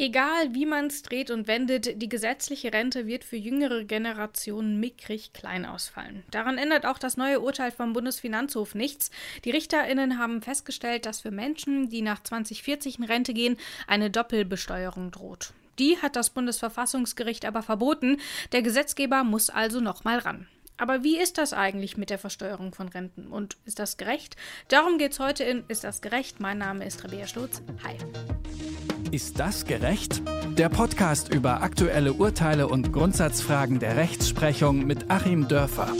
Egal wie man es dreht und wendet, die gesetzliche Rente wird für jüngere Generationen mickrig klein ausfallen. Daran ändert auch das neue Urteil vom Bundesfinanzhof nichts. Die RichterInnen haben festgestellt, dass für Menschen, die nach 2040 in Rente gehen, eine Doppelbesteuerung droht. Die hat das Bundesverfassungsgericht aber verboten. Der Gesetzgeber muss also nochmal ran. Aber wie ist das eigentlich mit der Versteuerung von Renten? Und ist das gerecht? Darum geht es heute in Ist das gerecht? Mein Name ist Rabea Stutz. Hi. Ist das gerecht? Der Podcast über aktuelle Urteile und Grundsatzfragen der Rechtsprechung mit Achim Dörfer.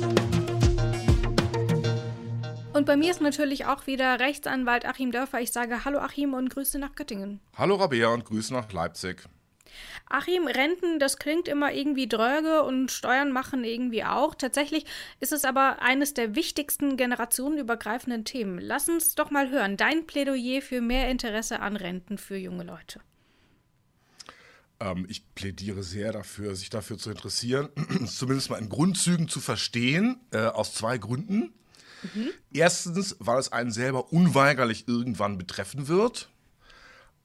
Und bei mir ist natürlich auch wieder Rechtsanwalt Achim Dörfer. Ich sage Hallo Achim und Grüße nach Göttingen. Hallo Rabea und Grüße nach Leipzig. Achim, Renten, das klingt immer irgendwie dröge und Steuern machen irgendwie auch. Tatsächlich ist es aber eines der wichtigsten generationenübergreifenden Themen. Lass uns doch mal hören. Dein Plädoyer für mehr Interesse an Renten für junge Leute. Ähm, ich plädiere sehr dafür, sich dafür zu interessieren, zumindest mal in Grundzügen zu verstehen, äh, aus zwei Gründen. Mhm. Erstens, weil es einen selber unweigerlich irgendwann betreffen wird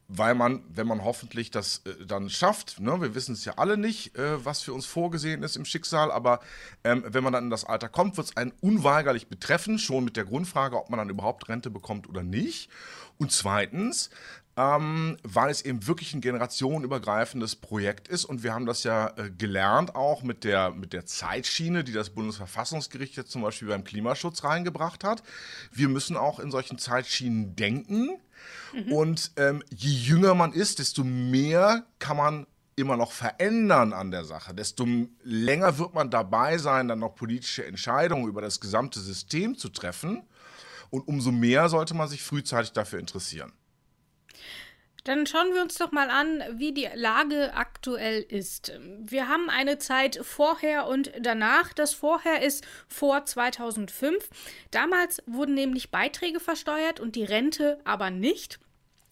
weil man, wenn man hoffentlich das äh, dann schafft, ne, wir wissen es ja alle nicht, äh, was für uns vorgesehen ist im Schicksal, aber ähm, wenn man dann in das Alter kommt, wird es einen unweigerlich betreffen, schon mit der Grundfrage, ob man dann überhaupt Rente bekommt oder nicht. Und zweitens, ähm, weil es eben wirklich ein generationenübergreifendes Projekt ist. Und wir haben das ja äh, gelernt auch mit der, mit der Zeitschiene, die das Bundesverfassungsgericht jetzt zum Beispiel beim Klimaschutz reingebracht hat. Wir müssen auch in solchen Zeitschienen denken. Mhm. Und ähm, je jünger man ist, desto mehr kann man immer noch verändern an der Sache, desto länger wird man dabei sein, dann noch politische Entscheidungen über das gesamte System zu treffen. Und umso mehr sollte man sich frühzeitig dafür interessieren. Dann schauen wir uns doch mal an, wie die Lage aktuell ist. Wir haben eine Zeit vorher und danach. Das vorher ist vor 2005. Damals wurden nämlich Beiträge versteuert und die Rente aber nicht.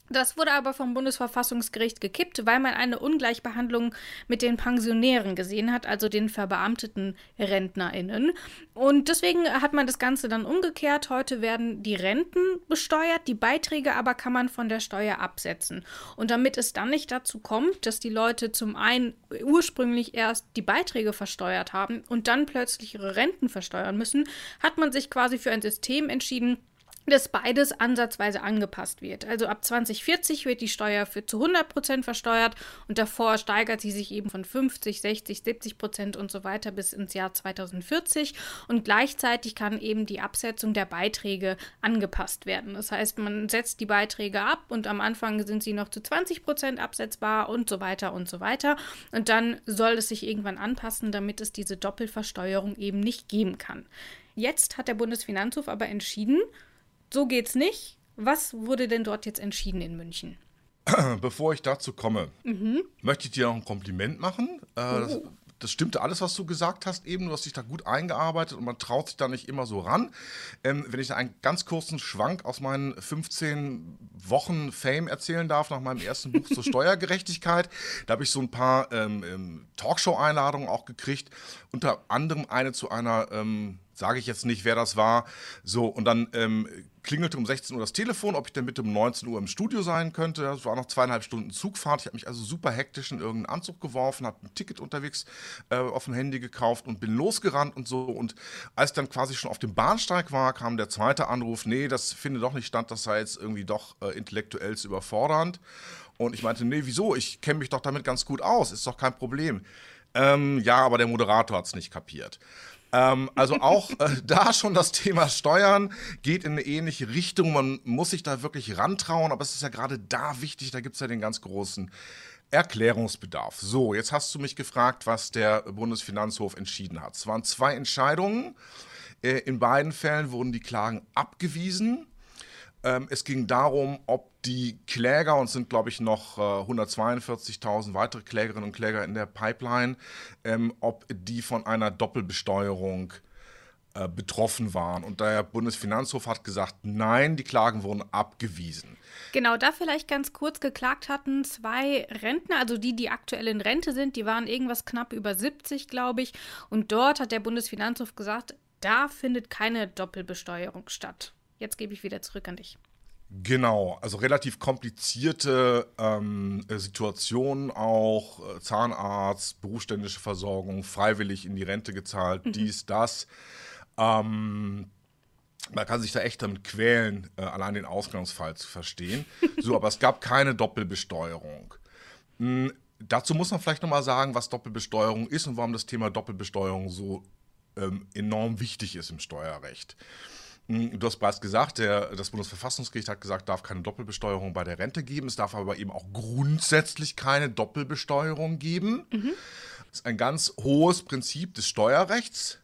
Das wurde aber vom Bundesverfassungsgericht gekippt, weil man eine Ungleichbehandlung mit den Pensionären gesehen hat, also den verbeamteten RentnerInnen. Und deswegen hat man das Ganze dann umgekehrt. Heute werden die Renten besteuert, die Beiträge aber kann man von der Steuer absetzen. Und damit es dann nicht dazu kommt, dass die Leute zum einen ursprünglich erst die Beiträge versteuert haben und dann plötzlich ihre Renten versteuern müssen, hat man sich quasi für ein System entschieden, dass beides ansatzweise angepasst wird. Also ab 2040 wird die Steuer für zu 100 Prozent versteuert und davor steigert sie sich eben von 50, 60, 70 Prozent und so weiter bis ins Jahr 2040 und gleichzeitig kann eben die Absetzung der Beiträge angepasst werden. Das heißt, man setzt die Beiträge ab und am Anfang sind sie noch zu 20 Prozent absetzbar und so weiter und so weiter und dann soll es sich irgendwann anpassen, damit es diese Doppelversteuerung eben nicht geben kann. Jetzt hat der Bundesfinanzhof aber entschieden, so geht's nicht. Was wurde denn dort jetzt entschieden in München? Bevor ich dazu komme, mhm. möchte ich dir noch ein Kompliment machen. Äh, oh. das, das stimmte alles, was du gesagt hast eben. Du hast dich da gut eingearbeitet und man traut sich da nicht immer so ran. Ähm, wenn ich da einen ganz kurzen Schwank aus meinen 15 Wochen Fame erzählen darf, nach meinem ersten Buch zur Steuergerechtigkeit, da habe ich so ein paar ähm, ähm, Talkshow-Einladungen auch gekriegt. Unter anderem eine zu einer ähm, sage ich jetzt nicht, wer das war. So, und dann ähm, klingelte um 16 Uhr das Telefon, ob ich denn bitte um 19 Uhr im Studio sein könnte. Das war noch zweieinhalb Stunden Zugfahrt. Ich habe mich also super hektisch in irgendeinen Anzug geworfen, habe ein Ticket unterwegs äh, auf dem Handy gekauft und bin losgerannt und so. Und als ich dann quasi schon auf dem Bahnsteig war, kam der zweite Anruf, nee, das findet doch nicht statt, das sei jetzt irgendwie doch äh, intellektuell überfordernd. Und ich meinte, nee, wieso? Ich kenne mich doch damit ganz gut aus, ist doch kein Problem. Ähm, ja, aber der Moderator hat es nicht kapiert. Ähm, also auch äh, da schon das Thema Steuern geht in eine ähnliche Richtung. Man muss sich da wirklich rantrauen, aber es ist ja gerade da wichtig, da gibt es ja den ganz großen Erklärungsbedarf. So, jetzt hast du mich gefragt, was der Bundesfinanzhof entschieden hat. Es waren zwei Entscheidungen. Äh, in beiden Fällen wurden die Klagen abgewiesen. Ähm, es ging darum, ob die Kläger, und es sind glaube ich noch äh, 142.000 weitere Klägerinnen und Kläger in der Pipeline, ähm, ob die von einer Doppelbesteuerung äh, betroffen waren. Und der Bundesfinanzhof hat gesagt, nein, die Klagen wurden abgewiesen. Genau, da vielleicht ganz kurz geklagt hatten zwei Rentner, also die, die aktuell in Rente sind, die waren irgendwas knapp über 70, glaube ich. Und dort hat der Bundesfinanzhof gesagt, da findet keine Doppelbesteuerung statt. Jetzt gebe ich wieder zurück an dich. Genau, also relativ komplizierte ähm, Situationen auch, äh, Zahnarzt, berufsständische Versorgung, freiwillig in die Rente gezahlt, mhm. dies, das. Ähm, man kann sich da echt damit quälen, äh, allein den Ausgangsfall zu verstehen. So, aber es gab keine Doppelbesteuerung. Hm, dazu muss man vielleicht nochmal sagen, was Doppelbesteuerung ist und warum das Thema Doppelbesteuerung so ähm, enorm wichtig ist im Steuerrecht. Hm, du hast bereits gesagt, der, das Bundesverfassungsgericht hat gesagt, darf keine Doppelbesteuerung bei der Rente geben. Es darf aber eben auch grundsätzlich keine Doppelbesteuerung geben. Mhm. Das ist ein ganz hohes Prinzip des Steuerrechts,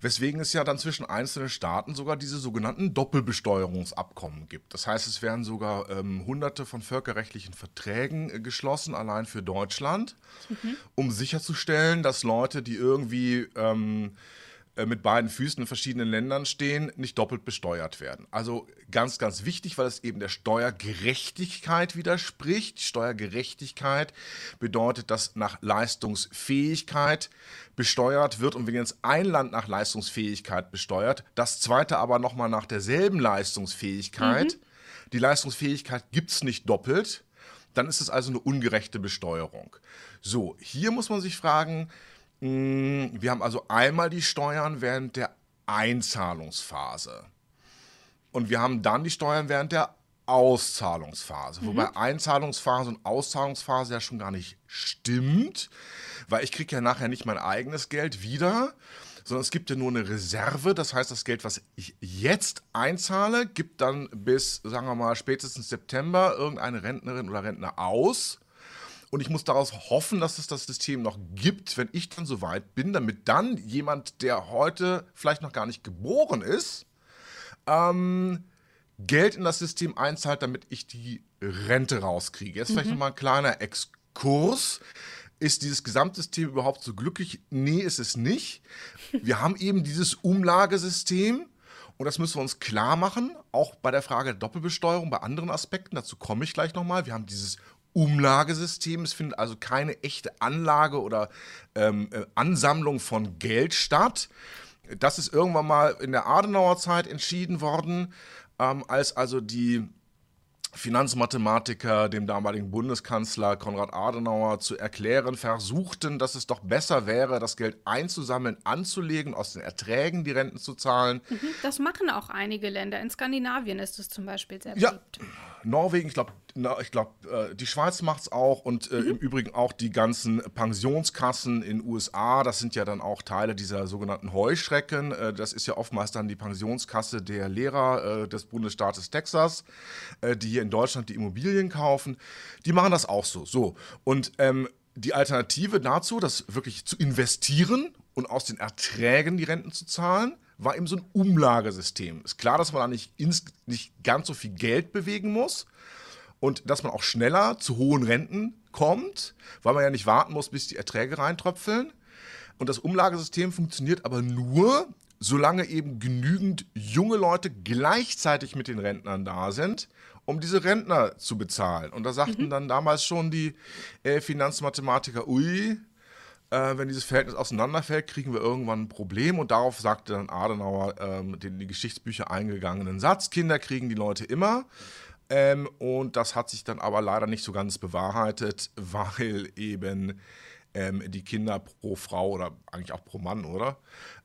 weswegen es ja dann zwischen einzelnen Staaten sogar diese sogenannten Doppelbesteuerungsabkommen gibt. Das heißt, es werden sogar ähm, hunderte von völkerrechtlichen Verträgen äh, geschlossen, allein für Deutschland, mhm. um sicherzustellen, dass Leute, die irgendwie ähm, äh, mit beiden Füßen in verschiedenen Ländern stehen, nicht doppelt besteuert werden. Also ganz, ganz wichtig, weil es eben der Steuergerechtigkeit widerspricht. Steuergerechtigkeit bedeutet, dass nach Leistungsfähigkeit besteuert wird und wenn jetzt ein Land nach Leistungsfähigkeit besteuert, das zweite aber nochmal nach derselben Leistungsfähigkeit, mhm. die Leistungsfähigkeit gibt es nicht doppelt, dann ist es also eine ungerechte Besteuerung. So, hier muss man sich fragen, wir haben also einmal die Steuern während der Einzahlungsphase. Und wir haben dann die Steuern während der Auszahlungsphase. Mhm. Wobei Einzahlungsphase und Auszahlungsphase ja schon gar nicht stimmt, weil ich kriege ja nachher nicht mein eigenes Geld wieder, sondern es gibt ja nur eine Reserve. Das heißt, das Geld, was ich jetzt einzahle, gibt dann bis, sagen wir mal, spätestens September irgendeine Rentnerin oder Rentner aus. Und ich muss daraus hoffen, dass es das System noch gibt, wenn ich dann soweit bin, damit dann jemand, der heute vielleicht noch gar nicht geboren ist, ähm, Geld in das System einzahlt, damit ich die Rente rauskriege. Jetzt mhm. vielleicht nochmal ein kleiner Exkurs. Ist dieses Gesamtsystem überhaupt so glücklich? Nee, ist es nicht. Wir haben eben dieses Umlagesystem. Und das müssen wir uns klar machen, auch bei der Frage der Doppelbesteuerung, bei anderen Aspekten, dazu komme ich gleich nochmal. Wir haben dieses Umlagesystem. Es findet also keine echte Anlage oder ähm, äh, Ansammlung von Geld statt. Das ist irgendwann mal in der Adenauer Zeit entschieden worden, ähm, als also die Finanzmathematiker dem damaligen Bundeskanzler Konrad Adenauer zu erklären versuchten, dass es doch besser wäre, das Geld einzusammeln, anzulegen, aus den Erträgen die Renten zu zahlen. Mhm, das machen auch einige Länder. In Skandinavien ist es zum Beispiel sehr beliebt. Ja, Norwegen, ich glaube, ich glaube, äh, die Schweiz macht es auch und äh, mhm. im Übrigen auch die ganzen Pensionskassen in USA. Das sind ja dann auch Teile dieser sogenannten Heuschrecken. Äh, das ist ja oftmals dann die Pensionskasse der Lehrer des Bundesstaates Texas, die hier in Deutschland die Immobilien kaufen. Die machen das auch so. So und ähm, die Alternative dazu, das wirklich zu investieren und aus den Erträgen die Renten zu zahlen, war eben so ein Umlagesystem. Ist klar, dass man da nicht, ins, nicht ganz so viel Geld bewegen muss und dass man auch schneller zu hohen Renten kommt, weil man ja nicht warten muss, bis die Erträge reintröpfeln. Und das Umlagesystem funktioniert aber nur, solange eben genügend junge Leute gleichzeitig mit den Rentnern da sind, um diese Rentner zu bezahlen. Und da sagten mhm. dann damals schon die äh, Finanzmathematiker, ui, äh, wenn dieses Verhältnis auseinanderfällt, kriegen wir irgendwann ein Problem. Und darauf sagte dann Adenauer ähm, den in die Geschichtsbücher eingegangenen Satz, Kinder kriegen die Leute immer. Ähm, und das hat sich dann aber leider nicht so ganz bewahrheitet, weil eben ähm, die Kinder pro Frau oder eigentlich auch pro Mann, oder?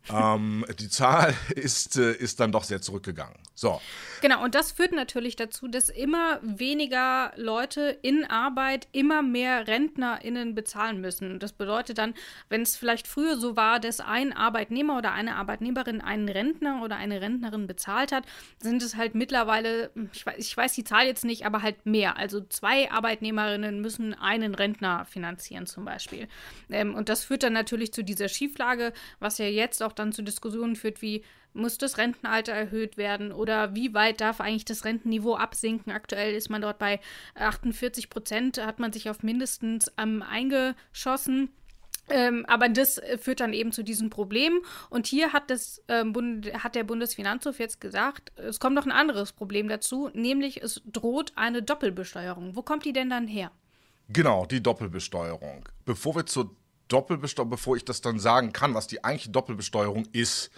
Ähm, die Zahl ist, äh, ist dann doch sehr zurückgegangen. So. Genau, und das führt natürlich dazu, dass immer weniger Leute in Arbeit immer mehr RentnerInnen bezahlen müssen. Das bedeutet dann, wenn es vielleicht früher so war, dass ein Arbeitnehmer oder eine Arbeitnehmerin einen Rentner oder eine Rentnerin bezahlt hat, sind es halt mittlerweile, ich weiß, ich weiß die Zahl jetzt nicht, aber halt mehr. Also zwei Arbeitnehmerinnen müssen einen Rentner finanzieren zum Beispiel. Ähm, und das führt dann natürlich zu dieser Schieflage, was ja jetzt auch dann zu Diskussionen führt, wie muss das Rentenalter erhöht werden oder wie weit darf eigentlich das Rentenniveau absinken? Aktuell ist man dort bei 48 Prozent, hat man sich auf mindestens ähm, eingeschossen. Ähm, aber das führt dann eben zu diesem Problem. Und hier hat, das, ähm, Bund, hat der Bundesfinanzhof jetzt gesagt, es kommt noch ein anderes Problem dazu, nämlich es droht eine Doppelbesteuerung. Wo kommt die denn dann her? Genau, die Doppelbesteuerung. Bevor wir zur Doppelbesteuerung, bevor ich das dann sagen kann, was die eigentliche Doppelbesteuerung ist.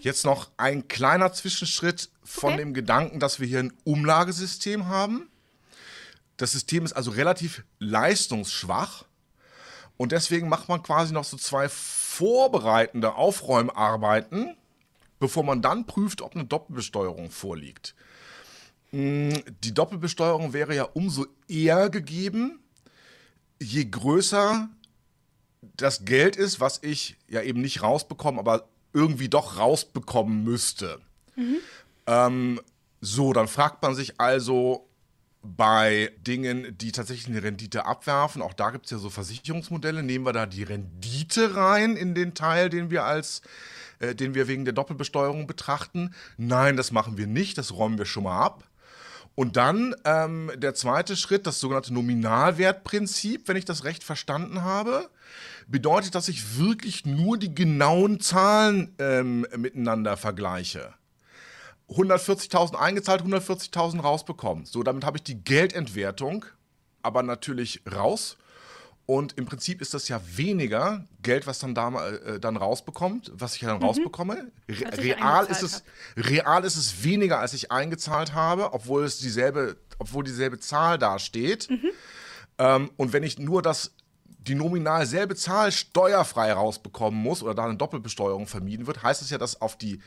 Jetzt noch ein kleiner Zwischenschritt von Okay. dem Gedanken, dass wir hier ein Umlagesystem haben. Das System ist also relativ leistungsschwach und deswegen macht man quasi noch so zwei vorbereitende Aufräumarbeiten, bevor man dann prüft, ob eine Doppelbesteuerung vorliegt. Mm, Die Doppelbesteuerung wäre ja umso eher gegeben, je größer das Geld ist, was ich ja eben nicht rausbekomme, aber irgendwie doch rausbekommen müsste. Ähm, so, dann fragt man sich also bei Dingen, die tatsächlich eine Rendite abwerfen, auch da gibt es ja so Versicherungsmodelle, nehmen wir da die Rendite rein in den Teil, den wir als äh, den wir wegen der Doppelbesteuerung betrachten. Nein, das machen wir nicht, das räumen wir schon mal ab. Und dann ähm, der zweite Schritt, das sogenannte Nominalwertprinzip, wenn ich das recht verstanden habe, bedeutet, dass ich wirklich nur die genauen Zahlen ähm, miteinander vergleiche. 140.000 eingezahlt, 140.000 rausbekommen. So, damit habe ich die Geldentwertung, aber natürlich raus. Und im Prinzip ist das ja weniger Geld, was dann, da, äh, dann rausbekommt, was ich dann rausbekomme. Re Mhm. Als ich real, ist es, real ist es weniger, als ich eingezahlt habe, obwohl es dieselbe, obwohl dieselbe Zahl dasteht. Mhm. Ähm, und wenn ich nur das, die nominal selbe Zahl steuerfrei rausbekommen muss oder da eine Doppelbesteuerung vermieden wird, heißt es ja, dass auf die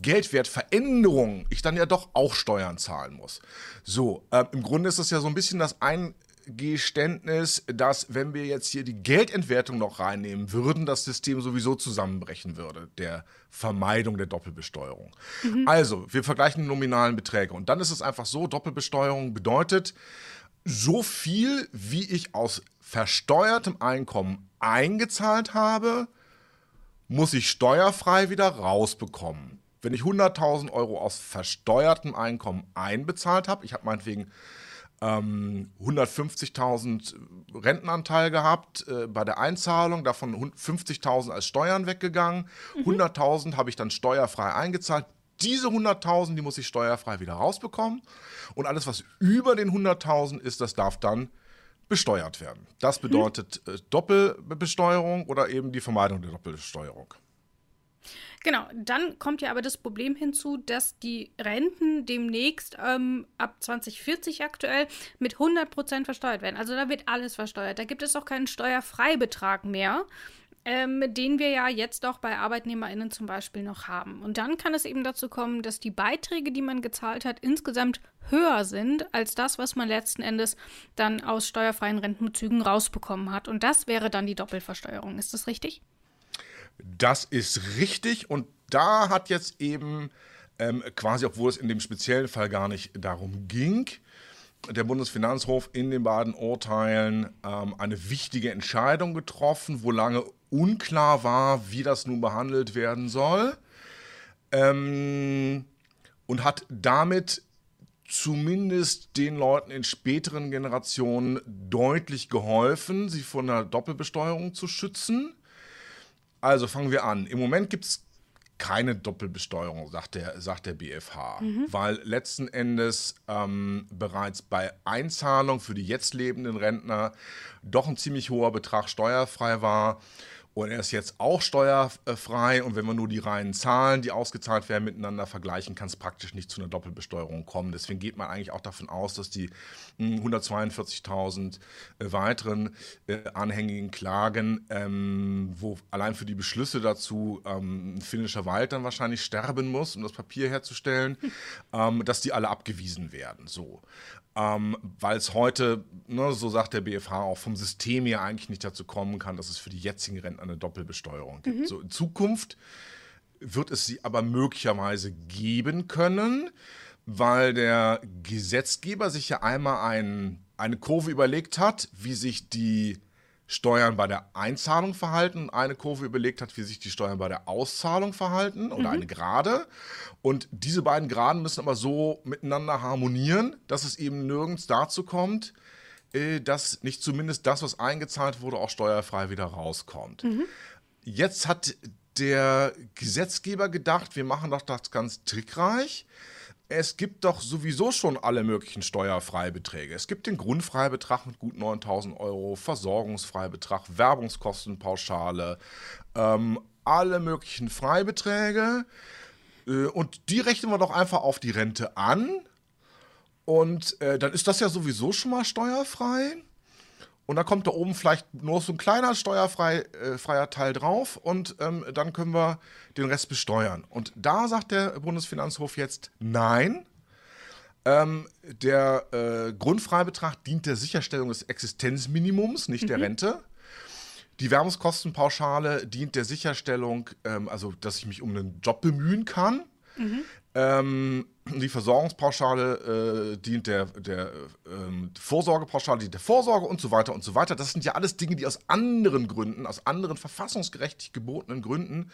Geldwertveränderung ich dann ja doch auch Steuern zahlen muss. So, ähm, im Grunde ist das ja so ein bisschen das Eingeständnis, dass wenn wir jetzt hier die Geldentwertung noch reinnehmen würden, das System sowieso zusammenbrechen würde, der Vermeidung der Doppelbesteuerung. Also, wir vergleichen die nominalen Beträge und dann ist es einfach so, Doppelbesteuerung bedeutet, so viel, wie ich aus versteuertem Einkommen eingezahlt habe, muss ich steuerfrei wieder rausbekommen. Wenn ich 100.000 Euro aus versteuertem Einkommen einbezahlt habe, ich habe meinetwegen ähm, 150.000 Rentenanteil gehabt äh, bei der Einzahlung, davon hun- 50.000 als Steuern weggegangen, 100.000 habe ich dann steuerfrei eingezahlt. Diese 100.000, die muss ich steuerfrei wieder rausbekommen. Und alles, was über den 100.000 ist, das darf dann besteuert werden. Das bedeutet äh, Doppelbesteuerung oder eben die Vermeidung der Doppelbesteuerung. Genau, dann kommt ja aber das Problem hinzu, dass die Renten demnächst ähm, ab 2040 aktuell mit 100% versteuert werden. Also da wird alles versteuert. Da gibt es auch keinen Steuerfreibetrag mehr, ähm, den wir ja jetzt auch bei ArbeitnehmerInnen zum Beispiel noch haben. Und dann kann es eben dazu kommen, dass die Beiträge, die man gezahlt hat, insgesamt höher sind als das, was man letzten Endes dann aus steuerfreien Rentenbezügen rausbekommen hat. Und das wäre dann die Doppelversteuerung. Ist das richtig? Das ist richtig und da hat jetzt eben ähm, quasi, obwohl es in dem speziellen Fall gar nicht darum ging, der Bundesfinanzhof in den beiden Urteilen ähm, eine wichtige Entscheidung getroffen, wo lange unklar war, wie das nun behandelt werden soll. Ähm, und hat damit zumindest den Leuten in späteren Generationen deutlich geholfen, sie von der Doppelbesteuerung zu schützen. Also fangen wir an. Im Moment gibt es keine Doppelbesteuerung, sagt der, sagt der BFH, weil letzten Endes ähm, bereits bei Einzahlung für die jetzt lebenden Rentner doch ein ziemlich hoher Betrag steuerfrei war. Und er ist jetzt auch steuerfrei. Und wenn wir nur die reinen Zahlen, die ausgezahlt werden, miteinander vergleichen, kann es praktisch nicht zu einer Doppelbesteuerung kommen. Deswegen geht man eigentlich auch davon aus, dass die mh, 142.000 äh, weiteren äh, anhängigen Klagen, ähm, wo allein für die Beschlüsse dazu ähm, ein finnischer Wald dann wahrscheinlich sterben muss, um das Papier herzustellen, ähm, dass die alle abgewiesen werden. So. Ähm, Weil es heute, ne, so sagt der BFH, auch vom System her eigentlich nicht dazu kommen kann, dass es für die jetzigen Rentner eine Doppelbesteuerung gibt. So in Zukunft wird es sie aber möglicherweise geben können, weil der Gesetzgeber sich ja einmal ein, eine Kurve überlegt hat, wie sich die Steuern bei der Einzahlung verhalten und eine Kurve überlegt hat, wie sich die Steuern bei der Auszahlung verhalten oder eine Gerade. Und diese beiden Geraden müssen aber so miteinander harmonieren, dass es eben nirgends dazu kommt, äh, dass nicht zumindest das, was eingezahlt wurde, auch steuerfrei wieder rauskommt. Jetzt hat der Gesetzgeber gedacht, wir machen doch das ganz trickreich. Es gibt doch sowieso schon alle möglichen Steuerfreibeträge. Es gibt den Grundfreibetrag mit gut 9000 Euro, Versorgungsfreibetrag, Werbungskostenpauschale, ähm, alle möglichen Freibeträge. Äh, und die rechnen wir doch einfach auf die Rente an. Und äh, dann ist das ja sowieso schon mal steuerfrei. Und da kommt da oben vielleicht nur so ein kleiner steuerfreier äh, Teil drauf und ähm, dann können wir den Rest besteuern. Und da sagt der Bundesfinanzhof jetzt nein. Ähm, der äh, Grundfreibetrag dient der Sicherstellung des Existenzminimums, nicht mhm. der Rente. Die Werbungskostenpauschale dient der Sicherstellung, ähm, also dass ich mich um einen Job bemühen kann. Mhm. Ähm, die Versorgungspauschale äh, dient der, der ähm, Vorsorgepauschale dient der Vorsorge und so weiter und so weiter. Das sind ja alles Dinge, die aus anderen Gründen, aus anderen verfassungsgerecht gebotenen Gründen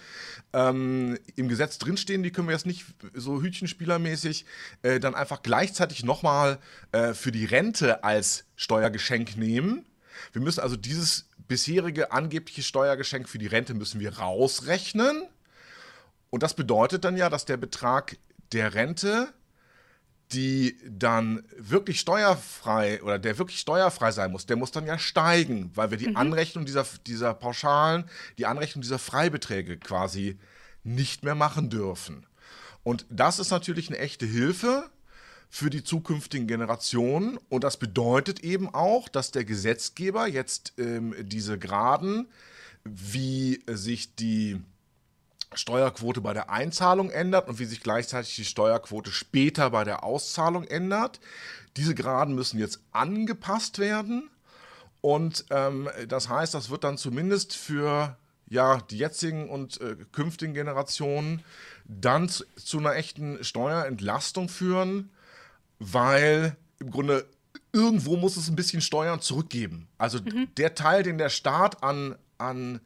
ähm, im Gesetz drinstehen. Die können wir jetzt nicht so hütchenspielermäßig äh, dann einfach gleichzeitig nochmal äh, für die Rente als Steuergeschenk nehmen. Wir müssen also dieses bisherige angebliche Steuergeschenk für die Rente müssen wir rausrechnen. Und das bedeutet dann ja, dass der Betrag der Rente, die dann wirklich steuerfrei oder der wirklich steuerfrei sein muss, der muss dann ja steigen, weil wir die mhm. Anrechnung dieser, dieser Pauschalen, die Anrechnung dieser Freibeträge quasi nicht mehr machen dürfen. Und das ist natürlich eine echte Hilfe für die zukünftigen Generationen. Und das bedeutet eben auch, dass der Gesetzgeber jetzt ähm, diese Graden, wie sich die Steuerquote bei der Einzahlung ändert und wie sich gleichzeitig die Steuerquote später bei der Auszahlung ändert. Diese Graden müssen jetzt angepasst werden. Und ähm, das heißt, das wird dann zumindest für ja, die jetzigen und äh, künftigen Generationen dann zu, zu, einer echten Steuerentlastung führen, weil im Grunde irgendwo muss es ein bisschen Steuern zurückgeben. Also mhm. der Teil, den der Staat an, an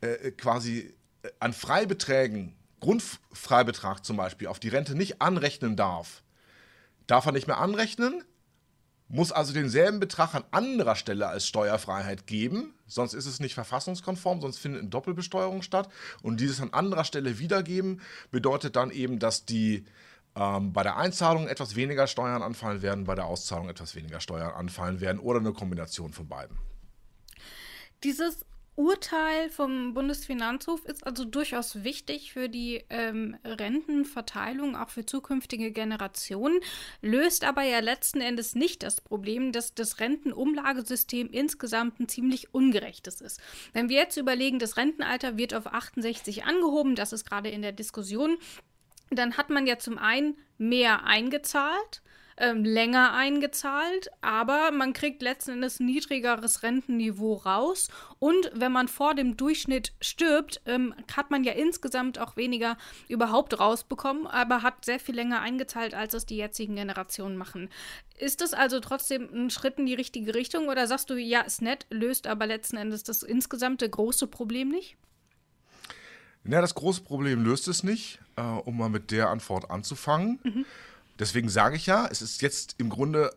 äh, quasi an Freibeträgen, Grundfreibetrag zum Beispiel, auf die Rente nicht anrechnen darf, darf er nicht mehr anrechnen, muss also denselben Betrag an anderer Stelle als Steuerfreiheit geben, sonst ist es nicht verfassungskonform, sonst findet eine Doppelbesteuerung statt. Und dieses an anderer Stelle wiedergeben bedeutet dann eben, dass die ähm, bei der Einzahlung etwas weniger Steuern anfallen werden, bei der Auszahlung etwas weniger Steuern anfallen werden oder eine Kombination von beiden. Dieses Urteil vom Bundesfinanzhof ist also durchaus wichtig für die ähm, Rentenverteilung, auch für zukünftige Generationen, löst aber ja letzten Endes nicht das Problem, dass das Rentenumlagesystem insgesamt ein ziemlich ungerechtes ist. Wenn wir jetzt überlegen, das Rentenalter wird auf 68 angehoben, das ist gerade in der Diskussion, dann hat man ja zum einen mehr eingezahlt ähm, länger eingezahlt, aber man kriegt letzten Endes niedrigeres Rentenniveau raus. Und wenn man vor dem Durchschnitt stirbt, ähm, hat man ja insgesamt auch weniger überhaupt rausbekommen, aber hat sehr viel länger eingezahlt, als es die jetzigen Generationen machen. Ist das also trotzdem ein Schritt in die richtige Richtung oder sagst du, ja, ist nett, löst aber letzten Endes das insgesamte große Problem nicht? Ja, das große Problem löst es nicht, äh, um mal mit der Antwort anzufangen. Mhm. Deswegen sage ich ja, es ist jetzt im Grunde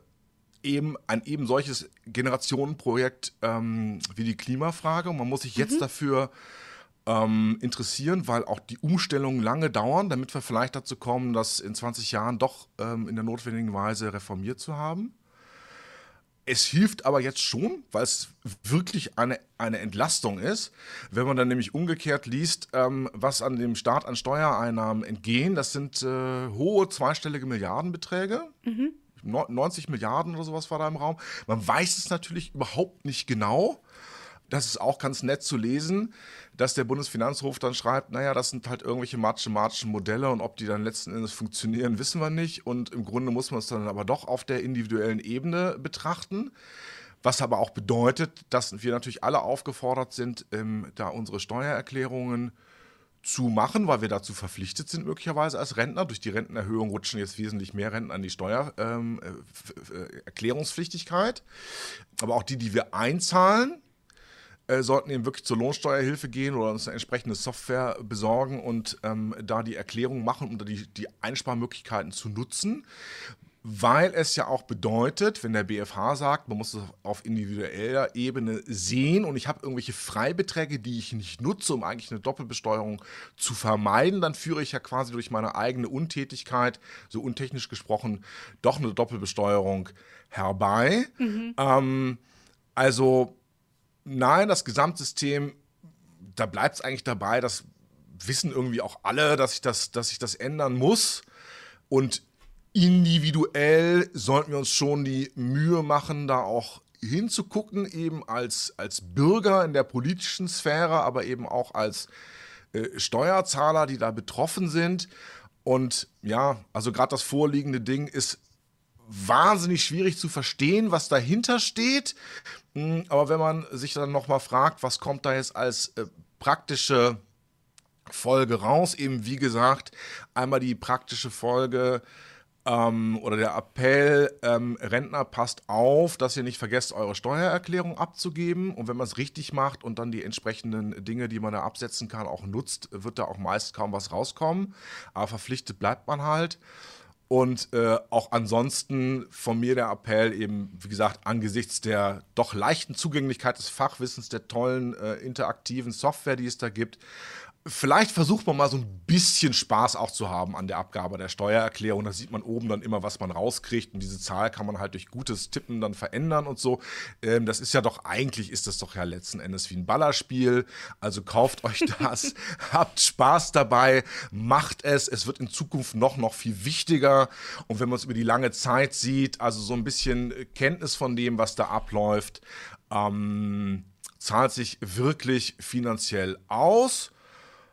eben ein eben solches Generationenprojekt ähm, wie die Klimafrage. Und man muss sich jetzt mhm. dafür ähm, interessieren, weil auch die Umstellungen lange dauern, damit wir vielleicht dazu kommen, das in 20 Jahren doch ähm, in der notwendigen Weise reformiert zu haben. Es hilft aber jetzt schon, weil es wirklich eine, eine Entlastung ist, wenn man dann nämlich umgekehrt liest, ähm, was an dem Staat an Steuereinnahmen entgehen. Das sind äh, hohe zweistellige Milliardenbeträge. Mhm. 90 Milliarden oder sowas war da im Raum. Man weiß es natürlich überhaupt nicht genau das ist auch ganz nett zu lesen, dass der Bundesfinanzhof dann schreibt, naja, das sind halt irgendwelche mathematischen Modelle und ob die dann letzten Endes funktionieren, wissen wir nicht. Und im Grunde muss man es dann aber doch auf der individuellen Ebene betrachten. Was aber auch bedeutet, dass wir natürlich alle aufgefordert sind, ähm, da unsere Steuererklärungen zu machen, weil wir dazu verpflichtet sind, möglicherweise als Rentner. Durch die Rentenerhöhung rutschen jetzt wesentlich mehr Renten an die Steuererklärungspflichtigkeit. Ähm, äh, aber auch die, die wir einzahlen, äh, sollten eben wirklich zur Lohnsteuerhilfe gehen oder uns eine entsprechende Software besorgen und ähm, da die Erklärung machen, um die, die Einsparmöglichkeiten zu nutzen. weil es ja auch bedeutet, wenn der BFH sagt, man muss es auf individueller Ebene sehen und ich habe irgendwelche Freibeträge, die ich nicht nutze, um eigentlich eine Doppelbesteuerung zu vermeiden, dann führe ich ja quasi durch meine eigene Untätigkeit, so untechnisch gesprochen, doch eine Doppelbesteuerung herbei. Mhm. Ähm, also nein, das Gesamtsystem, da bleibt es eigentlich dabei, das wissen irgendwie auch alle, dass ich das, dass ich das ändern muss. Und individuell sollten wir uns schon die Mühe machen, da auch hinzugucken, eben als, als Bürger in der politischen Sphäre, aber eben auch als äh, Steuerzahler, die da betroffen sind. Und ja, also gerade das vorliegende Ding ist wahnsinnig schwierig zu verstehen, was dahinter steht. Hm, aber wenn man sich dann nochmal fragt, was kommt da jetzt als äh, praktische Folge raus, eben wie gesagt, einmal die praktische Folge, ähm, oder der Appell, ähm, Rentner, passt auf, dass ihr nicht vergesst, eure Steuererklärung abzugeben. Und wenn man es richtig macht und dann die entsprechenden Dinge, die man da absetzen kann, auch nutzt, wird da auch meist kaum was rauskommen. Aber verpflichtet bleibt man halt. Und äh, auch ansonsten von mir der Appell eben, wie gesagt, angesichts der doch leichten Zugänglichkeit des Fachwissens, der tollen äh, interaktiven Software, die es da gibt, Vielleicht versucht man mal so ein bisschen Spaß auch zu haben an der Abgabe der Steuererklärung. Da sieht man oben dann immer, was man rauskriegt. Und diese Zahl kann man halt durch gutes Tippen dann verändern und so. Ähm, das ist ja doch, eigentlich ist das doch ja letzten Endes wie ein Ballerspiel. Also kauft euch das, habt Spaß dabei, macht es. Es wird in Zukunft noch, noch viel wichtiger. Und wenn man es über die lange Zeit sieht, also so ein bisschen Kenntnis von dem, was da abläuft, ähm, zahlt sich wirklich finanziell aus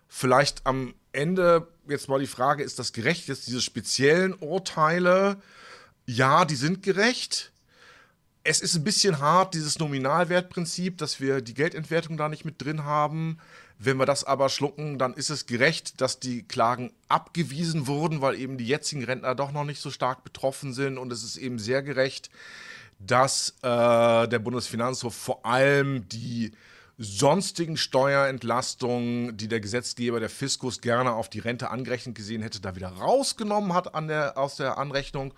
vielleicht am Ende jetzt mal die Frage, ist das gerecht? Jetzt diese speziellen Urteile, ja, die sind gerecht. Es ist ein bisschen hart, dieses Nominalwertprinzip, dass wir die Geldentwertung da nicht mit drin haben. Wenn wir das aber schlucken, dann ist es gerecht, dass die Klagen abgewiesen wurden, weil eben die jetzigen Rentner doch noch nicht so stark betroffen sind. Und es ist eben sehr gerecht, dass äh, der Bundesfinanzhof vor allem die sonstigen Steuerentlastungen, die der Gesetzgeber, der Fiskus, gerne auf die Rente angerechnet gesehen hätte, da wieder rausgenommen hat der, aus der Anrechnung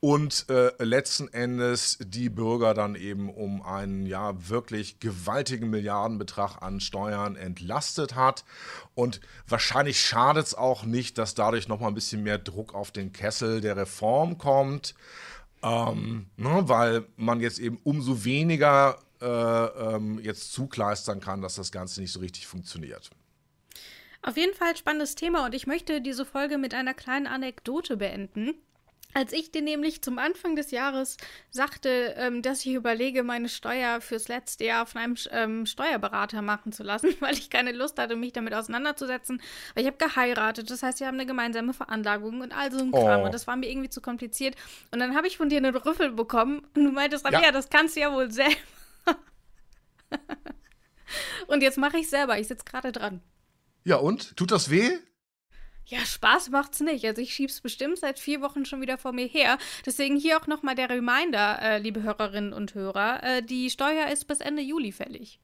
und äh, letzten Endes die Bürger dann eben um einen ja wirklich gewaltigen Milliardenbetrag an Steuern entlastet hat. Und wahrscheinlich schadet es auch nicht, dass dadurch nochmal ein bisschen mehr Druck auf den Kessel der Reform kommt. Ähm, ne, weil man jetzt eben umso weniger äh, ähm, jetzt zukleistern kann, dass das Ganze nicht so richtig funktioniert. Auf jeden Fall spannendes Thema und ich möchte diese Folge mit einer kleinen Anekdote beenden. Als ich dir nämlich zum Anfang des Jahres sagte, ähm, dass ich überlege, meine Steuer fürs letzte Jahr von einem ähm, Steuerberater machen zu lassen, weil ich keine Lust hatte, mich damit auseinanderzusetzen. Weil ich habe geheiratet, das heißt, wir haben eine gemeinsame Veranlagung und all so ein Kram. Oh. Und das war mir irgendwie zu kompliziert. Und dann habe ich von dir einen Rüffel bekommen und du meintest, ja. ja, das kannst du ja wohl selber. und jetzt mache ich selber. Ich sitze gerade dran. Ja, und? Tut das weh? Ja, Spaß macht's nicht. Also ich schieb's bestimmt seit vier Wochen schon wieder vor mir her. Deswegen hier auch nochmal der Reminder, äh, liebe Hörerinnen und Hörer. Äh, die Steuer ist bis Ende Juli fällig.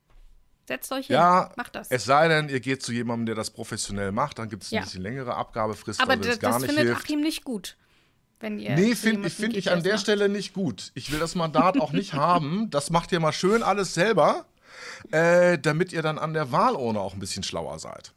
Setzt euch ja, hin, macht das. Es sei denn, ihr geht zu jemandem, der das professionell macht, dann gibt es ein ja. bisschen längere Abgabefrist. Aber das, das findet hilft. Achim nicht gut. Wenn ihr nee, finde find ich an der macht. Stelle nicht gut. Ich will das Mandat auch nicht haben. Das macht ihr mal schön alles selber äh, damit ihr dann an der Wahlurne auch ein bisschen schlauer seid.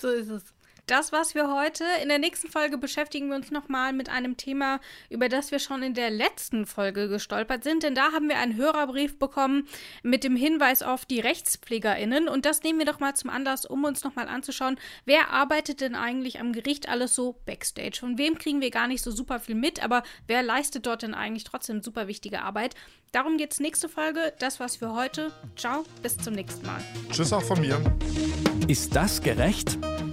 So ist es. Das war's für heute. In der nächsten Folge beschäftigen wir uns nochmal mit einem Thema, über das wir schon in der letzten Folge gestolpert sind. Denn da haben wir einen Hörerbrief bekommen mit dem Hinweis auf die RechtspflegerInnen. Und das nehmen wir doch mal zum Anlass, um uns nochmal anzuschauen, wer arbeitet denn eigentlich am Gericht alles so backstage? Von wem kriegen wir gar nicht so super viel mit, aber wer leistet dort denn eigentlich trotzdem super wichtige Arbeit? Darum geht's nächste Folge. Das war's für heute. Ciao, bis zum nächsten Mal. Tschüss auch von mir. Ist das gerecht?